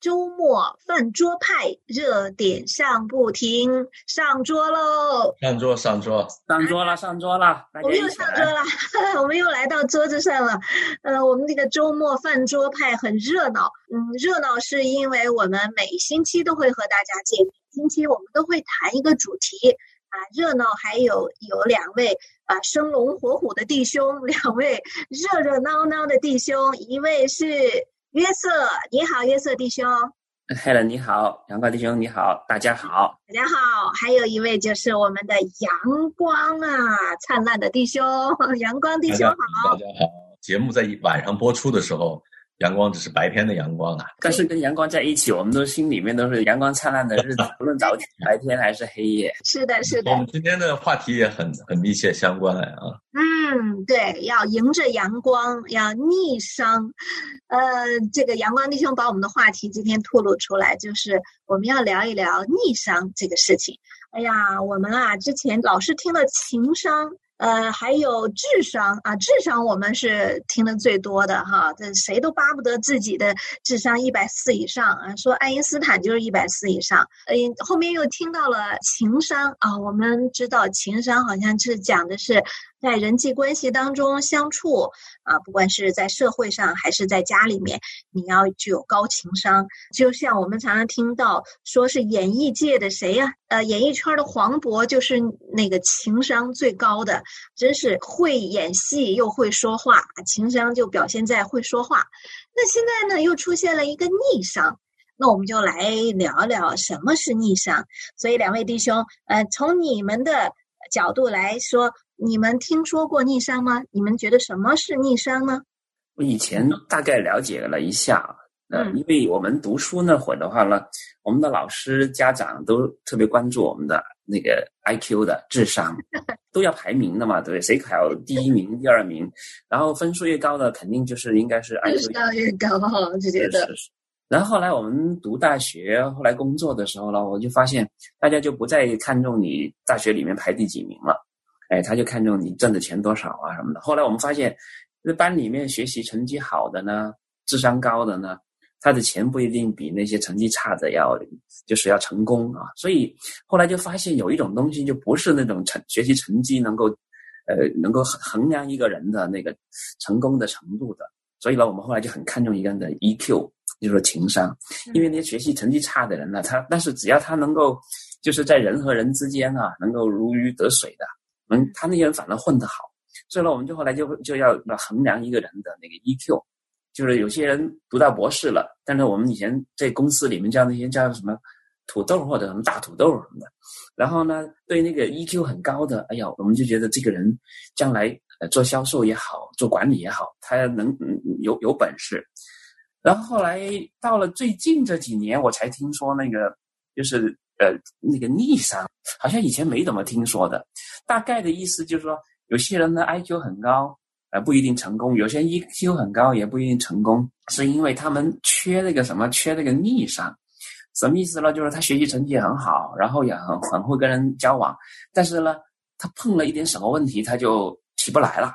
周末饭桌派热点上不停，上桌喽！上桌，上桌，上桌了，上桌了！我们又上桌了，我们又来到桌子上了。呃，我们这个周末饭桌派很热闹。嗯，热闹是因为我们每星期都会和大家见面，星期我们都会谈一个主题啊。热闹还有有两位啊生龙活虎的弟兄，两位热热闹闹的弟兄，一位是。约瑟，你好，约瑟弟兄。Hello，你好，阳光弟兄，你好，大家好，大家好。还有一位就是我们的阳光啊，灿烂的弟兄，阳光弟兄好，大家好。节目在晚上播出的时候。阳光只是白天的阳光啊，但是跟阳光在一起，我们都心里面都是阳光灿烂的日子，不论早白天还是黑夜。是的，是的。我们今天的话题也很很密切相关啊。嗯，对，要迎着阳光，要逆商。呃，这个阳光弟兄把我们的话题今天吐露出来，就是我们要聊一聊逆商这个事情。哎呀，我们啊，之前老是听了情商。呃，还有智商啊，智商我们是听的最多的哈，这谁都巴不得自己的智商一百四以上啊。说爱因斯坦就是一百四以上，呃，后面又听到了情商啊，我们知道情商好像是讲的是。在人际关系当中相处啊，不管是在社会上还是在家里面，你要具有高情商。就像我们常常听到说是演艺界的谁呀？呃，演艺圈的黄渤就是那个情商最高的，真是会演戏又会说话，情商就表现在会说话。那现在呢，又出现了一个逆商，那我们就来聊聊什么是逆商。所以两位弟兄，呃，从你们的角度来说。你们听说过逆商吗？你们觉得什么是逆商呢？我以前大概了解了一下，呃，因为我们读书那会儿的话呢，我们的老师、家长都特别关注我们的那个 I Q 的智商，都要排名的嘛，对不对？谁考 第一名、第二名，然后分数越高的，肯定就是应该是 I Q 越高，就觉得。然后后来我们读大学，后来工作的时候呢，我就发现大家就不再看重你大学里面排第几名了。哎，他就看中你挣的钱多少啊什么的。后来我们发现，那班里面学习成绩好的呢，智商高的呢，他的钱不一定比那些成绩差的要，就是要成功啊。所以后来就发现有一种东西，就不是那种成学习成绩能够，呃，能够衡量一个人的那个成功的程度的。所以呢，我们后来就很看重一个人的 EQ，就是情商。因为那些学习成绩差的人呢，他但是只要他能够，就是在人和人之间啊，能够如鱼得水的。嗯，他那些人反而混得好，所以呢，我们就后来就就要衡量一个人的那个 EQ，就是有些人读到博士了，但是我们以前在公司里面叫那些叫什么土豆或者什么大土豆什么的，然后呢，对那个 EQ 很高的，哎呀，我们就觉得这个人将来呃做销售也好，做管理也好，他能有有本事。然后后来到了最近这几年，我才听说那个就是。呃，那个逆商好像以前没怎么听说的，大概的意思就是说，有些人的 IQ 很高，呃，不一定成功；有些 EQ 很高，也不一定成功，是因为他们缺那个什么，缺那个逆商。什么意思呢？就是他学习成绩很好，然后也很很会跟人交往，但是呢，他碰了一点什么问题，他就起不来了。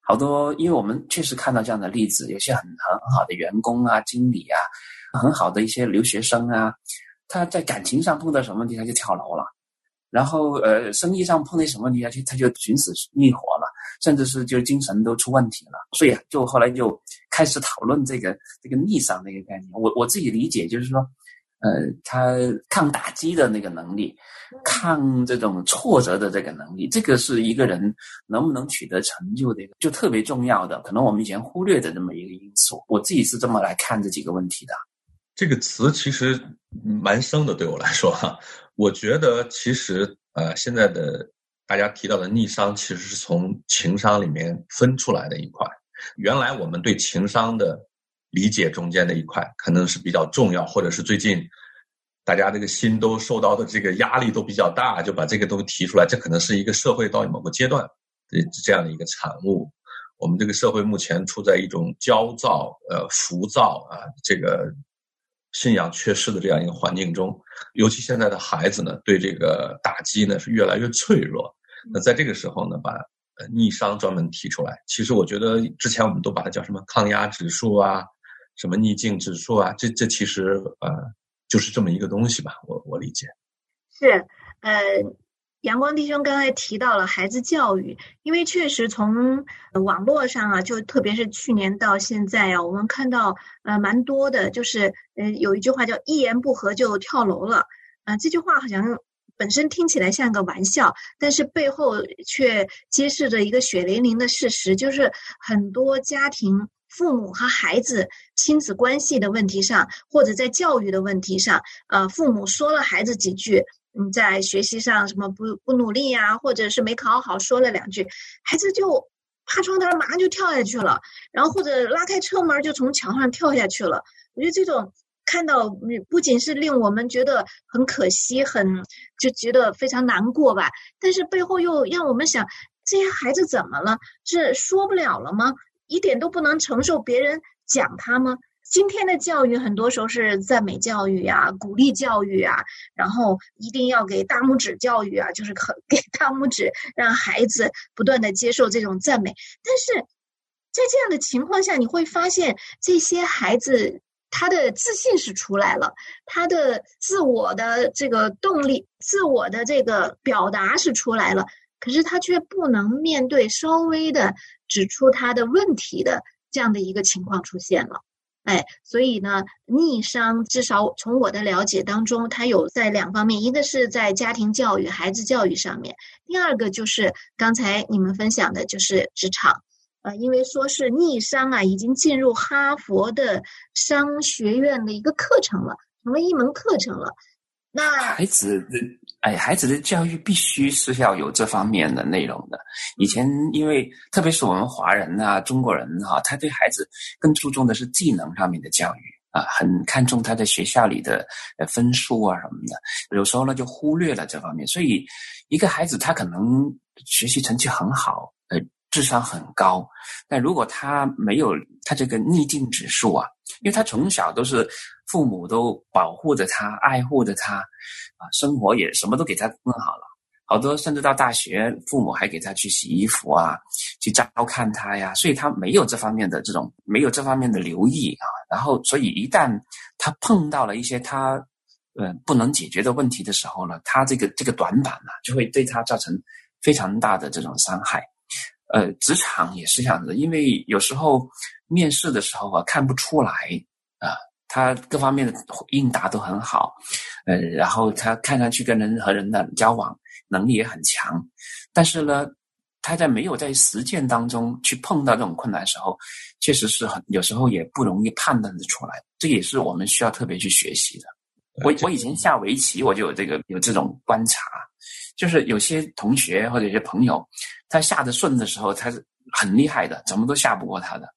好多，因为我们确实看到这样的例子，有些很很好的员工啊、经理啊，很好的一些留学生啊。他在感情上碰到什么问题，他就跳楼了；然后，呃，生意上碰到什么问题，他就他就寻死觅活了，甚至是就精神都出问题了。所以，就后来就开始讨论这个这个逆商那个概念。我我自己理解就是说，呃，他抗打击的那个能力，抗这种挫折的这个能力，这个是一个人能不能取得成就的就特别重要的，可能我们以前忽略的这么一个因素。我自己是这么来看这几个问题的。这个词其实蛮生的，对我来说哈，我觉得其实呃，现在的大家提到的逆商，其实是从情商里面分出来的一块。原来我们对情商的理解中间的一块，可能是比较重要，或者是最近大家这个心都受到的这个压力都比较大，就把这个东西提出来。这可能是一个社会到某个阶段的这样的一个产物。我们这个社会目前处在一种焦躁、呃浮躁啊这个。信仰缺失的这样一个环境中，尤其现在的孩子呢，对这个打击呢是越来越脆弱。那在这个时候呢，把逆商专门提出来，其实我觉得之前我们都把它叫什么抗压指数啊，什么逆境指数啊，这这其实呃就是这么一个东西吧，我我理解。是，呃，阳光弟兄刚才提到了孩子教育，因为确实从网络上啊，就特别是去年到现在啊，我们看到呃蛮多的，就是呃有一句话叫“一言不合就跳楼了”，啊，这句话好像本身听起来像个玩笑，但是背后却揭示着一个血淋淋的事实，就是很多家庭。父母和孩子亲子关系的问题上，或者在教育的问题上，呃，父母说了孩子几句，你，在学习上什么不不努力呀，或者是没考好，说了两句，孩子就爬窗台马上就跳下去了，然后或者拉开车门就从墙上跳下去了。我觉得这种看到不仅是令我们觉得很可惜，很就觉得非常难过吧，但是背后又让我们想，这些孩子怎么了？是说不了了吗？一点都不能承受别人讲他吗？今天的教育很多时候是赞美教育啊，鼓励教育啊，然后一定要给大拇指教育啊，就是可给大拇指，让孩子不断的接受这种赞美。但是在这样的情况下，你会发现这些孩子他的自信是出来了，他的自我的这个动力、自我的这个表达是出来了。可是他却不能面对稍微的指出他的问题的这样的一个情况出现了，哎，所以呢，逆商至少从我的了解当中，它有在两方面，一个是在家庭教育、孩子教育上面，第二个就是刚才你们分享的，就是职场，呃，因为说是逆商啊，已经进入哈佛的商学院的一个课程了，成为一门课程了。那孩子哎，孩子的教育必须是要有这方面的内容的。以前因为特别是我们华人呐、中国人哈，他对孩子更注重的是技能上面的教育啊，很看重他在学校里的分数啊什么的。有时候呢就忽略了这方面，所以一个孩子他可能学习成绩很好，呃，智商很高，但如果他没有他这个逆境指数啊，因为他从小都是。父母都保护着他，爱护着他，啊，生活也什么都给他弄好了。好多甚至到大学，父母还给他去洗衣服啊，去照看他呀。所以他没有这方面的这种，没有这方面的留意啊。然后，所以一旦他碰到了一些他呃不能解决的问题的时候呢，他这个这个短板呢，就会对他造成非常大的这种伤害。呃，职场也是这样子，因为有时候面试的时候啊，看不出来啊。他各方面的应答都很好，呃，然后他看上去跟人和人的交往能力也很强，但是呢，他在没有在实践当中去碰到这种困难的时候，确实是很有时候也不容易判断的出来，这也是我们需要特别去学习的。我我以前下围棋，我就有这个有这种观察，就是有些同学或者有些朋友，他下的顺的时候，他是很厉害的，怎么都下不过他的。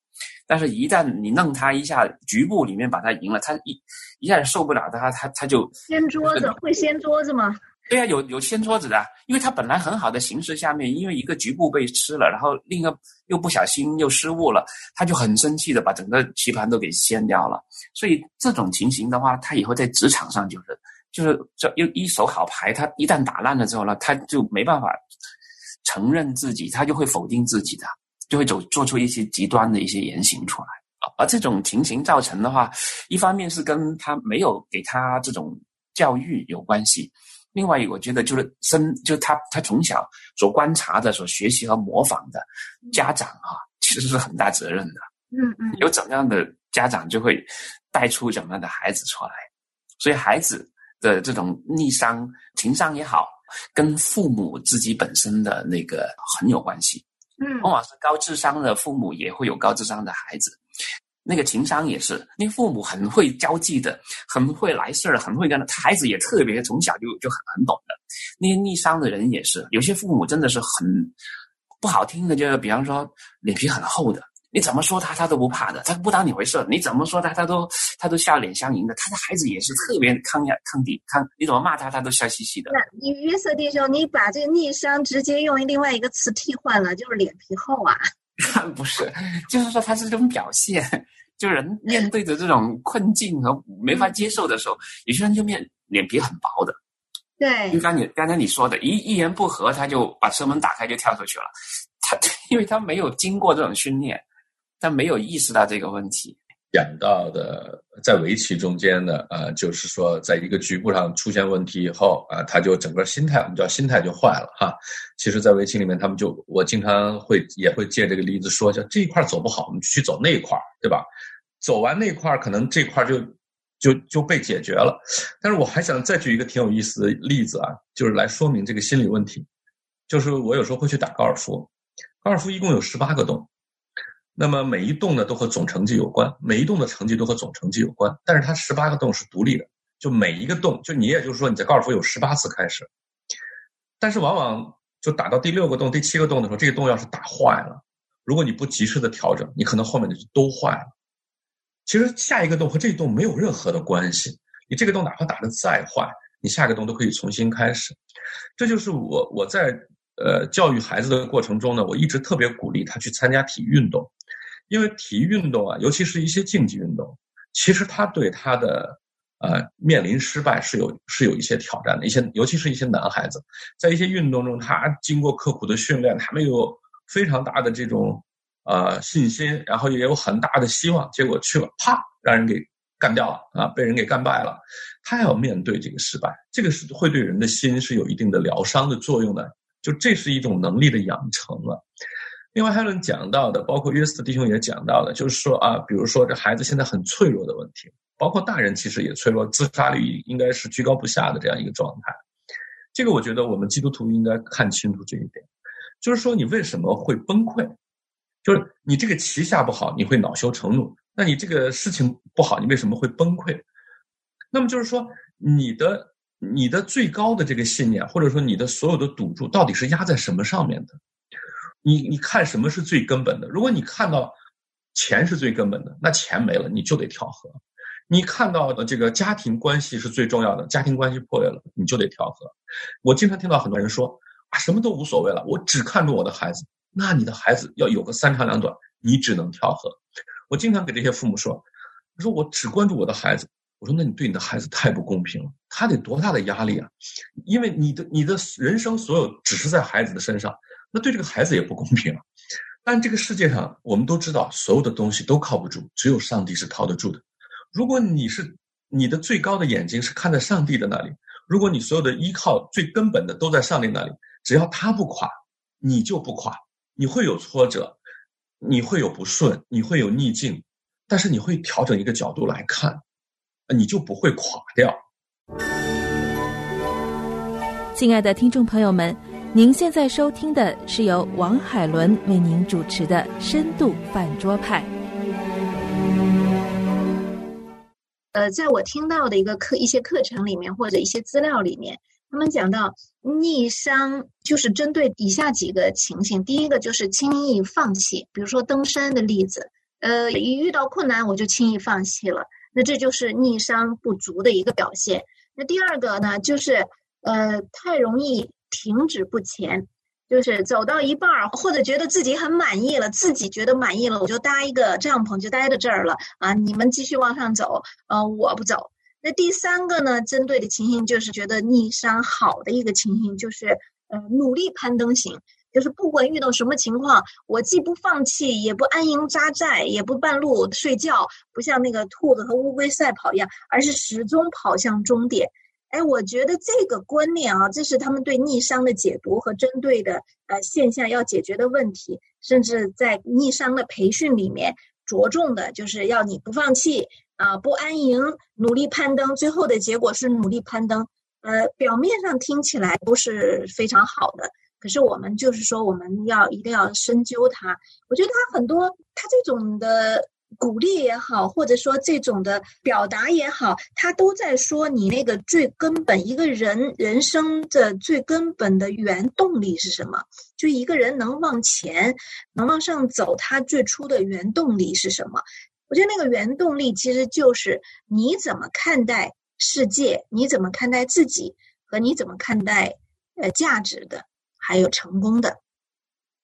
但是，一旦你弄他一下，局部里面把他赢了，他一一下子受不了，他他他就掀桌子，会掀桌子吗？对呀，有有掀桌子的，因为他本来很好的形势下面，因为一个局部被吃了，然后另一个又不小心又失误了，他就很生气的把整个棋盘都给掀掉了。所以这种情形的话，他以后在职场上就是就是这一一手好牌，他一旦打烂了之后呢，他就没办法承认自己，他就会否定自己的。就会走做出一些极端的一些言行出来啊，而这种情形造成的话，一方面是跟他没有给他这种教育有关系，另外我觉得就是生就他他从小所观察的、所学习和模仿的家长啊，其实是很大责任的。嗯嗯，有怎么样的家长就会带出怎么样的孩子出来，所以孩子的这种逆商情商也好，跟父母自己本身的那个很有关系。嗯，往往是高智商的父母也会有高智商的孩子，那个情商也是，那父母很会交际的，很会来事儿，很会跟他孩子也特别从小就就很很懂的。那些逆商的人也是，有些父母真的是很不好听的，就是比方说脸皮很厚的。你怎么说他，他都不怕的，他不当你回事。你怎么说他，他都他都笑脸相迎的。他的孩子也是特别抗压、抗敌、抗。你怎么骂他，他都笑嘻嘻的。那你约瑟弟兄，你把这个逆商直接用另外一个词替换了，就是脸皮厚啊？不是，就是说他是这种表现。就人面对着这种困境和没法接受的时候，有些人就面脸皮很薄的。对，就刚你刚才你说的，一一言不合他就把车门打开就跳出去了。他 因为他没有经过这种训练。但没有意识到这个问题，讲到的，在围棋中间呢，呃，就是说，在一个局部上出现问题以后，啊，他就整个心态，我们叫心态就坏了哈。其实，在围棋里面，他们就我经常会也会借这个例子说，叫这一块走不好，我们去走那一块，对吧？走完那块，可能这块就就就被解决了。但是我还想再举一个挺有意思的例子啊，就是来说明这个心理问题。就是我有时候会去打高尔夫，高尔夫一共有十八个洞。那么每一洞呢都和总成绩有关，每一洞的成绩都和总成绩有关，但是它十八个洞是独立的，就每一个洞，就你也就是说你在高尔夫有十八次开始，但是往往就打到第六个洞、第七个洞的时候，这个洞要是打坏了，如果你不及时的调整，你可能后面的就都坏了。其实下一个洞和这一洞没有任何的关系，你这个洞哪怕打得再坏，你下个洞都可以重新开始。这就是我我在呃教育孩子的过程中呢，我一直特别鼓励他去参加体育运动。因为体育运动啊，尤其是一些竞技运动，其实他对他的呃面临失败是有是有一些挑战的。一些尤其是一些男孩子，在一些运动中，他经过刻苦的训练，他们有非常大的这种呃信心，然后也有很大的希望，结果去了，啪，让人给干掉了啊，被人给干败了。他要面对这个失败，这个是会对人的心是有一定的疗伤的作用的。就这是一种能力的养成了。另外还有人讲到的，包括约瑟弟兄也讲到的，就是说啊，比如说这孩子现在很脆弱的问题，包括大人其实也脆弱，自杀率应该是居高不下的这样一个状态。这个我觉得我们基督徒应该看清楚这一点，就是说你为什么会崩溃？就是你这个棋下不好，你会恼羞成怒；那你这个事情不好，你为什么会崩溃？那么就是说你的你的最高的这个信念，或者说你的所有的赌注，到底是压在什么上面的？你你看什么是最根本的？如果你看到钱是最根本的，那钱没了你就得跳河；你看到的这个家庭关系是最重要的，家庭关系破裂了你就得跳河。我经常听到很多人说啊，什么都无所谓了，我只看重我的孩子。那你的孩子要有个三长两短，你只能跳河。我经常给这些父母说，他说我只关注我的孩子，我说那你对你的孩子太不公平了，他得多大的压力啊？因为你的你的人生所有只是在孩子的身上。那对这个孩子也不公平了，但这个世界上我们都知道，所有的东西都靠不住，只有上帝是靠得住的。如果你是你的最高的眼睛是看在上帝的那里，如果你所有的依靠最根本的都在上帝那里，只要他不垮，你就不垮。你会有挫折，你会有不顺，你会有逆境，但是你会调整一个角度来看，你就不会垮掉。亲爱的听众朋友们。您现在收听的是由王海伦为您主持的《深度饭桌派》。呃，在我听到的一个课、一些课程里面，或者一些资料里面，他们讲到逆商就是针对以下几个情形：第一个就是轻易放弃，比如说登山的例子，呃，一遇到困难我就轻易放弃了，那这就是逆商不足的一个表现。那第二个呢，就是呃，太容易。停止不前，就是走到一半儿，或者觉得自己很满意了，自己觉得满意了，我就搭一个帐篷就待在这儿了啊！你们继续往上走，呃，我不走。那第三个呢，针对的情形就是觉得逆商好的一个情形，就是呃努力攀登型，就是不管遇到什么情况，我既不放弃，也不安营扎寨，也不半路睡觉，不像那个兔子和乌龟赛跑一样，而是始终跑向终点。哎，我觉得这个观念啊，这是他们对逆商的解读和针对的呃现象要解决的问题，甚至在逆商的培训里面着重的就是要你不放弃啊，不安营，努力攀登，最后的结果是努力攀登。呃，表面上听起来都是非常好的，可是我们就是说我们要一定要深究它。我觉得它很多，它这种的。鼓励也好，或者说这种的表达也好，他都在说你那个最根本一个人人生的最根本的原动力是什么？就一个人能往前，能往上走，他最初的原动力是什么？我觉得那个原动力其实就是你怎么看待世界，你怎么看待自己，和你怎么看待呃价值的，还有成功的。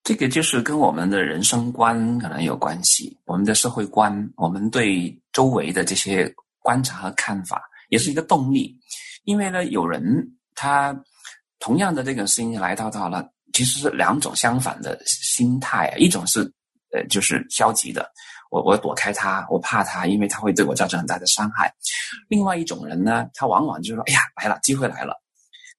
这个就是跟我们的人生观可能有关系，我们的社会观，我们对周围的这些观察和看法，也是一个动力。因为呢，有人他同样的这个事情来到到了，其实是两种相反的心态啊。一种是呃，就是消极的，我我躲开他，我怕他，因为他会对我造成很大的伤害。另外一种人呢，他往往就是说，哎呀，来了，机会来了。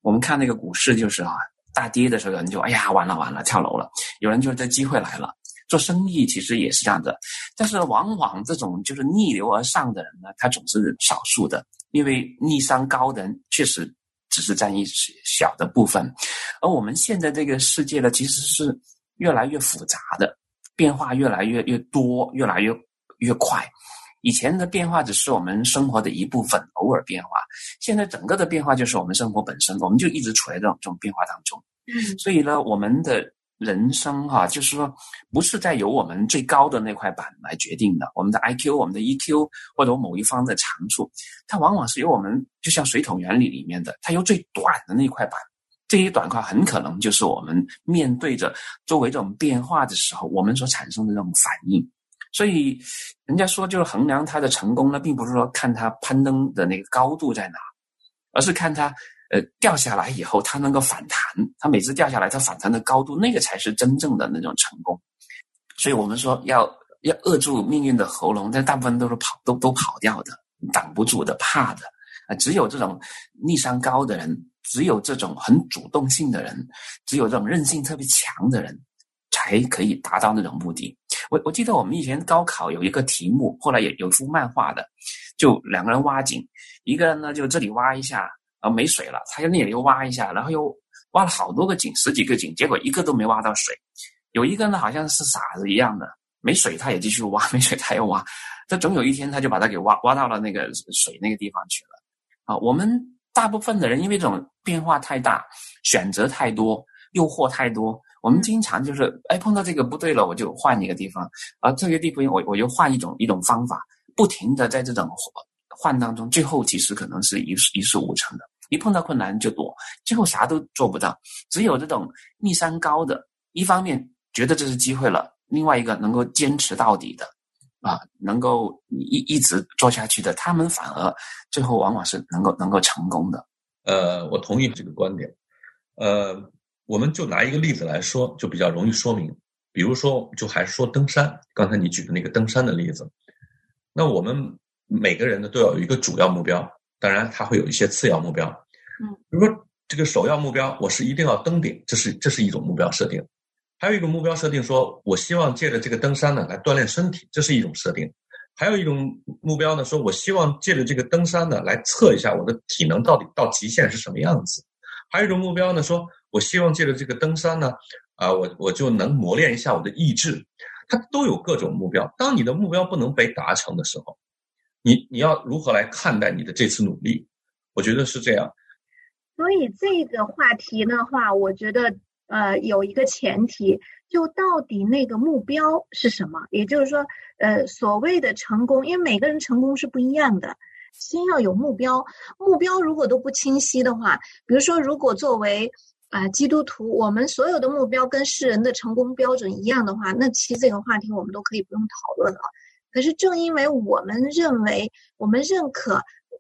我们看那个股市，就是啊，大跌的时候，有人就哎呀，完了完了，跳楼了。有人就是这机会来了。做生意其实也是这样的，但是往往这种就是逆流而上的人呢，他总是少数的，因为逆商高的人确实只是占一小的部分。而我们现在这个世界呢，其实是越来越复杂的，变化越来越越多，越来越越快。以前的变化只是我们生活的一部分，偶尔变化。现在整个的变化就是我们生活本身，我们就一直处在这种这种变化当中。嗯，所以呢，我们的人生哈，就是说不是在由我们最高的那块板来决定的，我们的 I Q、我们的 E Q 或者某一方的长处，它往往是由我们就像水桶原理里面的，它由最短的那块板，这一短块很可能就是我们面对着周围这种变化的时候，我们所产生的这种反应。所以，人家说就是衡量他的成功呢，并不是说看他攀登的那个高度在哪，而是看他呃掉下来以后他能够反弹。他每次掉下来，他反弹的高度，那个才是真正的那种成功。所以我们说要要扼住命运的喉咙，但大部分都是跑都都跑掉的，挡不住的，怕的啊。只有这种逆商高的人，只有这种很主动性的人，只有这种韧性特别强的人，才可以达到那种目的。我我记得我们以前高考有一个题目，后来也有幅漫画的，就两个人挖井，一个人呢就这里挖一下，啊没水了，他就那里又挖一下，然后又挖了好多个井，十几个井，结果一个都没挖到水。有一个呢好像是傻子一样的，没水他也继续挖，没水他又挖，这总有一天他就把它给挖挖到了那个水那个地方去了。啊，我们大部分的人因为这种变化太大，选择太多，诱惑太多。我们经常就是，哎，碰到这个不对了，我就换一个地方，而这个地方我我又换一种一种方法，不停的在这种换当中，最后其实可能是一一事无成的。一碰到困难就躲，最后啥都做不到。只有这种逆山高的，一方面觉得这是机会了，另外一个能够坚持到底的，啊，能够一一直做下去的，他们反而最后往往是能够能够成功的。呃，我同意这个观点，呃。我们就拿一个例子来说，就比较容易说明。比如说，就还是说登山，刚才你举的那个登山的例子。那我们每个人呢，都要有一个主要目标，当然它会有一些次要目标。嗯，比如说这个首要目标，我是一定要登顶，这是这是一种目标设定。还有一个目标设定，说我希望借着这个登山呢来锻炼身体，这是一种设定。还有一种目标呢，说我希望借着这个登山呢来测一下我的体能到底到极限是什么样子。还有一种目标呢，说。我希望借着这个登山呢，啊，我我就能磨练一下我的意志。它都有各种目标。当你的目标不能被达成的时候，你你要如何来看待你的这次努力？我觉得是这样。所以这个话题的话，我觉得呃有一个前提，就到底那个目标是什么？也就是说，呃，所谓的成功，因为每个人成功是不一样的，先要有目标。目标如果都不清晰的话，比如说，如果作为啊，基督徒，我们所有的目标跟世人的成功标准一样的话，那其实这个话题我们都可以不用讨论了。可是正因为我们认为，我们认可，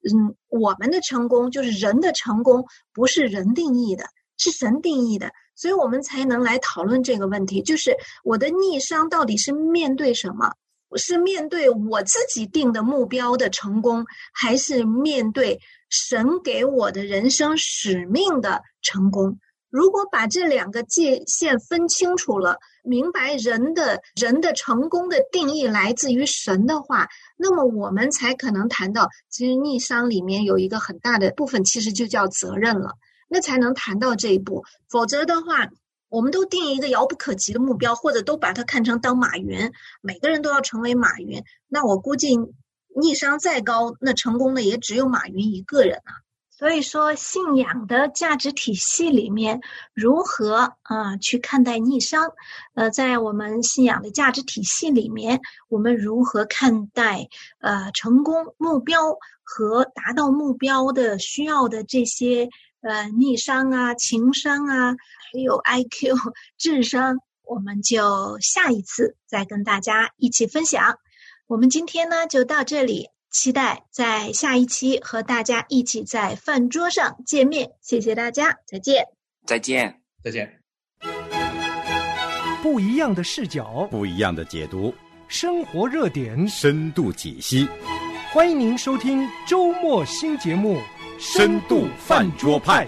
嗯，我们的成功就是人的成功不是人定义的，是神定义的，所以我们才能来讨论这个问题：就是我的逆商到底是面对什么？是面对我自己定的目标的成功，还是面对神给我的人生使命的成功？如果把这两个界限分清楚了，明白人的人的成功的定义来自于神的话，那么我们才可能谈到，其实逆商里面有一个很大的部分，其实就叫责任了，那才能谈到这一步。否则的话，我们都定一个遥不可及的目标，或者都把它看成当马云，每个人都要成为马云，那我估计逆商再高，那成功的也只有马云一个人啊。所以说，信仰的价值体系里面如何啊去看待逆商？呃，在我们信仰的价值体系里面，我们如何看待呃成功目标和达到目标的需要的这些呃逆商啊、情商啊，还有 I Q 智商？我们就下一次再跟大家一起分享。我们今天呢就到这里。期待在下一期和大家一起在饭桌上见面。谢谢大家，再见，再见，再见。不一样的视角，不一样的解读，生活热点，深度解析。欢迎您收听周末新节目《深度饭桌派》。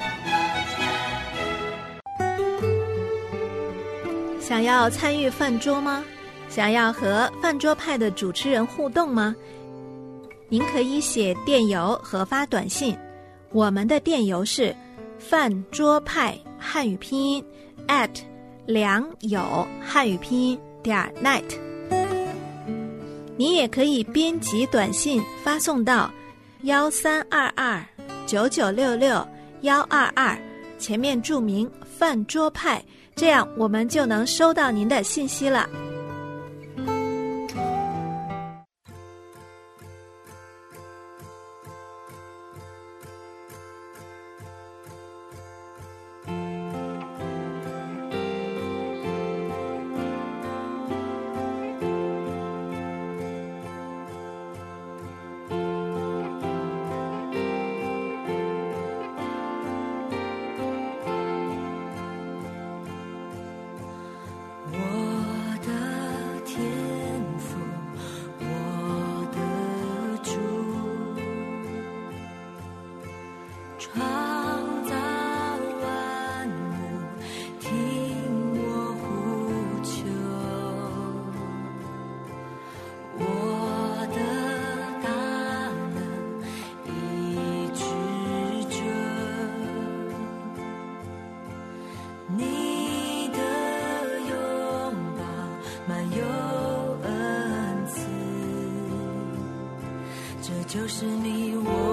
想要参与饭桌吗？想要和饭桌派的主持人互动吗？您可以写电邮和发短信。我们的电邮是饭桌派汉语拼音 at 良友汉语拼音点 net。你也可以编辑短信发送到幺三二二九九六六幺二二，前面注明饭桌派。这样，我们就能收到您的信息了。就是你我。